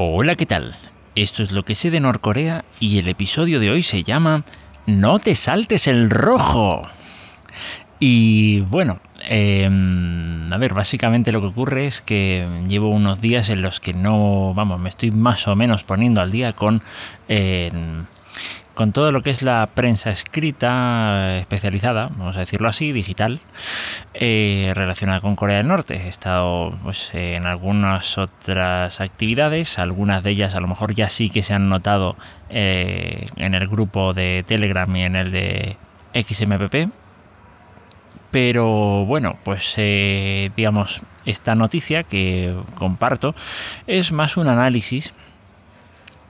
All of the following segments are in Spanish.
Hola, ¿qué tal? Esto es lo que sé de Norcorea y el episodio de hoy se llama No te saltes el rojo. Y bueno, em, a ver, básicamente lo que ocurre es que llevo unos días en los que no, vamos, me estoy más o menos poniendo al día con... em, con todo lo que es la prensa escrita especializada, vamos a decirlo así, digital, eh, relacionada con Corea del Norte. He estado pues, en algunas otras actividades, algunas de ellas a lo mejor ya sí que se han notado eh, en el grupo de Telegram y en el de XMPP. Pero bueno, pues eh, digamos, esta noticia que comparto es más un análisis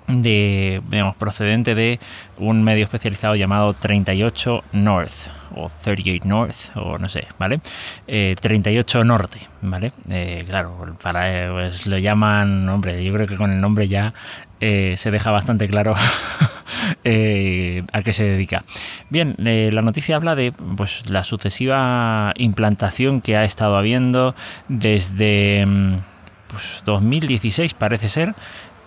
de, digamos, procedente de un medio especializado llamado 38 North o 38 North o no sé, ¿vale? 38 Norte, ¿vale? Eh, claro, para eh, pues lo llaman, hombre, yo creo que con el nombre ya eh, se deja bastante claro eh, a qué se dedica. Bien, eh, la noticia habla de pues, la sucesiva implantación que ha estado habiendo desde mm, pues, 2016, parece ser,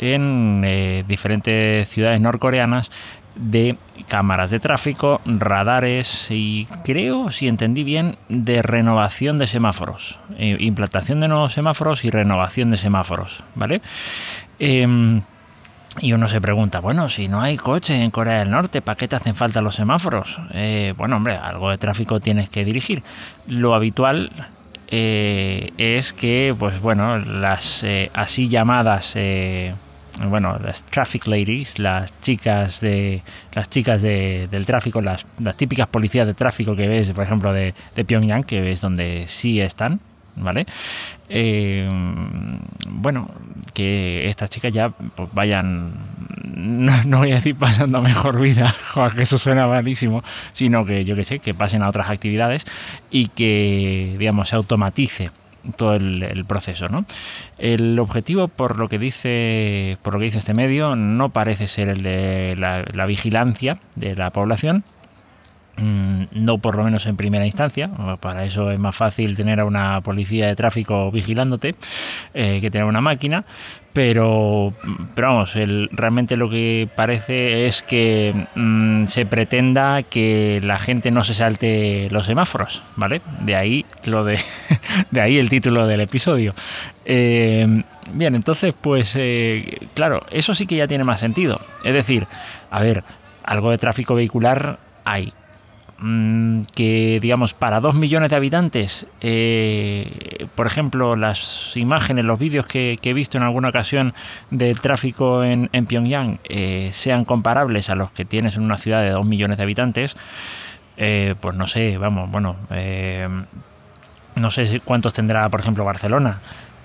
en eh, diferentes ciudades norcoreanas de cámaras de tráfico, radares y creo, si entendí bien, de renovación de semáforos. Eh, implantación de nuevos semáforos y renovación de semáforos, ¿vale? Em, y uno se pregunta, bueno, si no hay coches en Corea del Norte, ¿para qué te hacen falta los semáforos? Eh, bueno, hombre, algo de tráfico tienes que dirigir. Lo habitual es que, pues bueno, las así llamadas, bueno, las traffic ladies, las chicas de las chicas de- del tráfico, las, las típicas policías de tráfico que ves, por ejemplo, de, de Pyongyang, que ves donde sí están, ¿vale? Eh, bueno, que estas chicas ya pues, vayan, no, no voy a decir pasando mejor vida, que eso suena malísimo, sino que yo que sé, que pasen a otras actividades y que, digamos, se automatice todo el, proceso, ¿no? El objetivo, por lo que dice, por lo que dice este medio, no parece ser el de la, la vigilancia de la población, no por lo menos en primera instancia. Para eso es más fácil tener a una policía de tráfico vigilándote eh, que tener una máquina. Pero, pero vamos, realmente lo que parece es que mm, se pretenda que la gente no se salte los semáforos, ¿vale? De ahí lo de, de ahí el título del episodio. Eh, bien, entonces, pues eh, claro, eso sí que ya tiene más sentido. Es decir, a ver, algo de tráfico vehicular hay mm, que digamos para dos millones de habitantes eh, por ejemplo las imágenes los vídeos que, he visto en alguna ocasión del tráfico en, Pyongyang eh, sean comparables a los que tienes en una ciudad de dos millones de habitantes eh, pues no sé vamos bueno eh, no sé cuántos tendrá por ejemplo Barcelona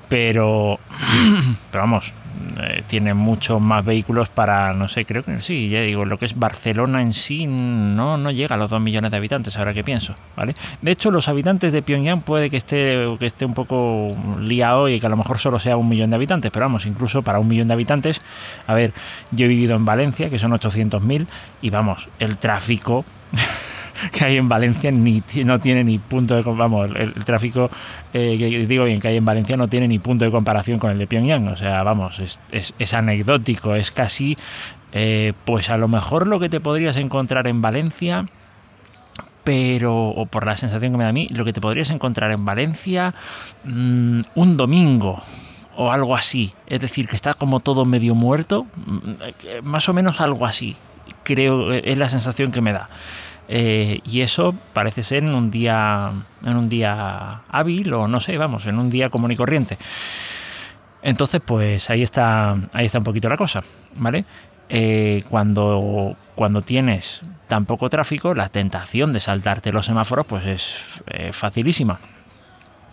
pero pero vamos eh, tiene muchos más vehículos para no sé creo que sí ya digo lo que es Barcelona en sí no no llega a los 2 millones de habitantes ahora que pienso vale de hecho los habitantes de Pyongyang puede que esté que esté un poco liado y que a lo mejor solo sea un millón de habitantes pero vamos incluso para un millón de habitantes a ver yo he vivido en Valencia que son 800.000 y vamos el tráfico que hay en Valencia ni no tiene ni punto de vamos el, tráfico eh, que digo bien que hay en Valencia no tiene ni punto de comparación con el de Pyongyang. O sea vamos es, anecdótico es casi eh, pues a lo mejor lo que te podrías encontrar en Valencia pero o por la sensación que me da a mí lo que te podrías encontrar en Valencia mm, un domingo o algo así. Es decir que está como todo medio muerto mm, eh, más o menos algo así creo es la sensación que me da eh, y eso parece ser en un día en un día hábil o no sé, vamos, en un día común y corriente. Entonces, pues ahí está, ahí está un poquito la cosa, ¿vale? Eh, cuando, cuando tienes tan poco tráfico, la tentación de saltarte los semáforos, pues es eh, facilísima.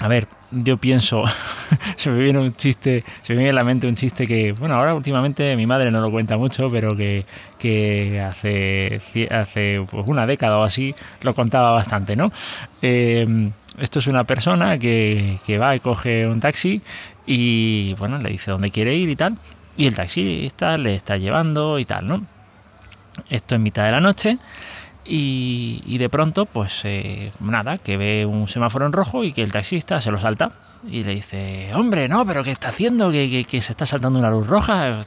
A ver, yo pienso, se me viene un chiste, se me viene a la mente un chiste que, bueno, ahora últimamente mi madre no lo cuenta mucho, pero que, que hace, hace pues, una década o así lo contaba bastante, ¿no? Eh, esto es una persona que, que va y coge un taxi y, bueno, le dice dónde quiere ir y tal, y el taxista le está llevando y tal, ¿no? Esto en mitad de la noche y, de pronto, pues eh, nada, que ve un semáforo en rojo y que el taxista se lo salta, Y le dice, hombre, no, pero ¿qué está haciendo? Que, se está saltando una luz roja.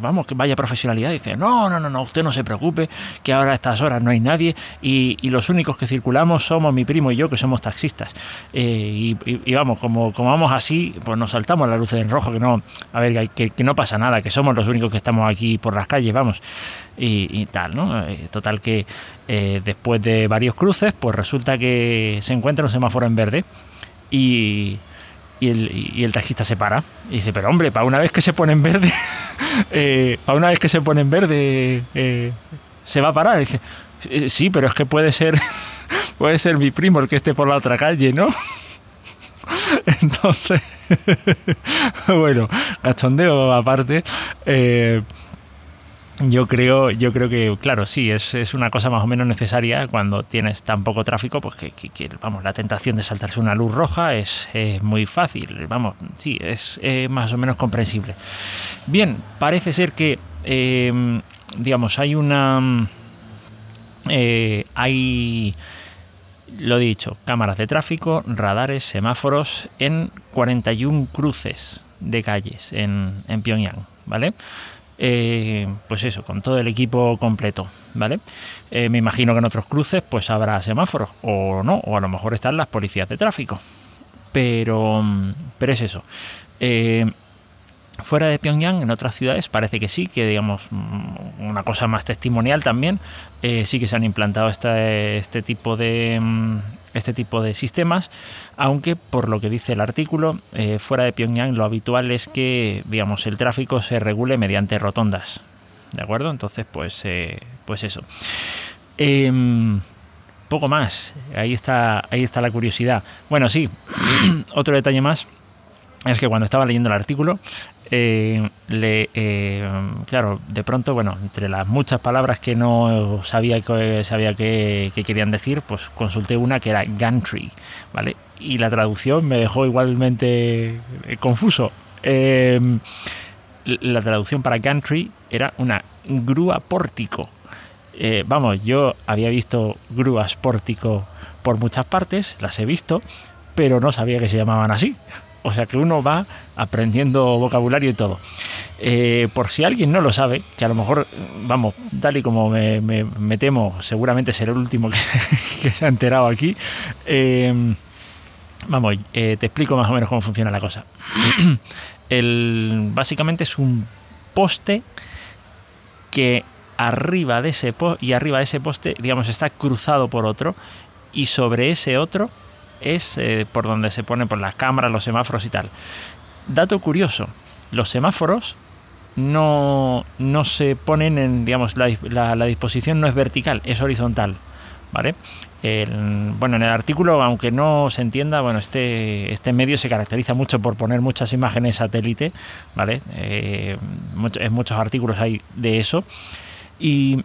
Vamos, que vaya profesionalidad. dice, no, no, no, no, usted no se preocupe, que ahora a estas horas no hay nadie y, los únicos que circulamos somos mi primo y yo, que somos taxistas. Eh, y, vamos, como, como vamos así, pues nos saltamos la luz en rojo, que no, a ver, que, que, no pasa nada, que somos los únicos que estamos aquí por las calles, vamos. Y, tal, ¿no? Eh, total que eh, después de varios cruces, pues resulta que se encuentra un semáforo en verde y y el, taxista se para y dice, pero hombre, para una vez que se pone en verde, eh, para una vez que se pone en verde, eh, se va a parar. Y dice, eh, sí, pero es que puede ser, puede ser mi primo el que esté por la otra calle, ¿no? Entonces, bueno, cachondeo aparte. Eh, yo creo, yo creo que, claro, sí, es, es, una cosa más o menos necesaria cuando tienes tan poco tráfico, pues que, vamos, la tentación de saltarse una luz roja es, muy fácil, vamos, sí, es más o menos comprensible. Bien, parece ser que, em, digamos, hay una... Eh, hay, lo dicho, cámaras de tráfico, radares, semáforos en 41 cruces de calles en, en Pyongyang, ¿vale? Eh, pues eso, con todo el equipo completo, ¿vale? Eh, me imagino que en otros cruces pues habrá semáforos, o no, o a lo mejor están las policías de tráfico. Pero, pero es eso. Eh, fuera de Pyongyang, en otras ciudades, parece que sí, que digamos mm, una cosa más testimonial también, sí que se han implantado este tipo de, mm, este tipo de sistemas, aunque por lo que dice el artículo, eh, fuera de Pyongyang lo habitual es que digamos, el tráfico se regule mediante rotondas. ¿De acuerdo? Entonces, pues, eh, pues eso. Em, poco más. Ahí está, ahí está la curiosidad. Bueno, sí, otro detalle más es que cuando estaba leyendo el artículo, eh, le, eh, claro, de pronto, bueno, entre las muchas palabras que no sabía que sabía que, querían decir, pues consulté una que era gantry, ¿vale? Y la traducción me dejó igualmente eh, confuso. Em, la traducción para gantry era una grúa pórtico. vamos, yo había visto grúas pórtico por muchas partes, las he visto, pero no sabía que se llamaban así. O sea que uno va aprendiendo vocabulario y todo. Eh, por si alguien no lo sabe, que a lo mejor, vamos, tal y como me, temo, seguramente será el último que, se ha enterado aquí. Eh, vamos, eh, te explico más o menos cómo funciona la cosa. El, básicamente es un poste que arriba de ese y arriba de ese poste, digamos, está cruzado por otro y sobre ese otro es eh, por donde se ponen por las cámaras, los semáforos y tal. Dato curioso, los semáforos no, no se ponen en, digamos, la, la, disposición no es vertical, es horizontal, ¿vale? bueno, en el artículo, aunque no se entienda, bueno, este, este medio se caracteriza mucho por poner muchas imágenes satélite, ¿vale? Eh, en muchos artículos hay de eso. Y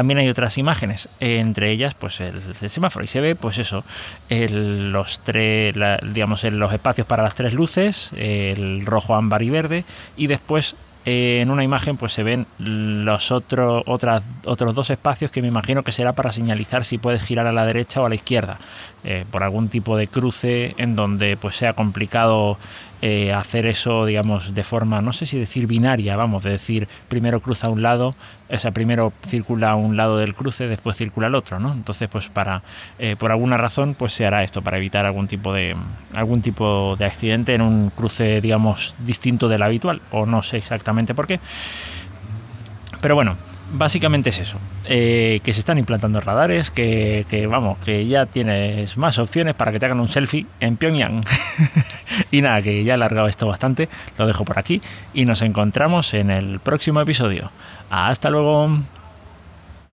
también hay otras imágenes, entre ellas pues el, semáforo. Y se ve pues eso, los tres, digamos los espacios para las tres luces, el rojo, ámbar y verde y después eh, en una imagen pues se ven los otros otros dos espacios que me imagino que será para señalizar si puedes girar a la derecha o a la izquierda eh, por algún tipo de cruce en donde pues sea complicado eh, hacer eso, digamos, de forma, no sé si decir binaria, vamos, de decir primero cruza un lado, o sea, primero circula un lado del cruce, después circula al otro, ¿no? Entonces, pues para, eh, por alguna razón, pues se hará esto para evitar algún tipo de, algún tipo de accidente en un cruce, digamos, distinto del habitual, o no sé exactamente por qué. Pero bueno, básicamente es eso, eh, que se están implantando radares, que, vamos, que ya tienes más opciones para que te hagan un selfie en Pyongyang. y nada, que ya he alargado esto bastante, lo dejo por aquí y nos encontramos en el próximo episodio. Hasta luego.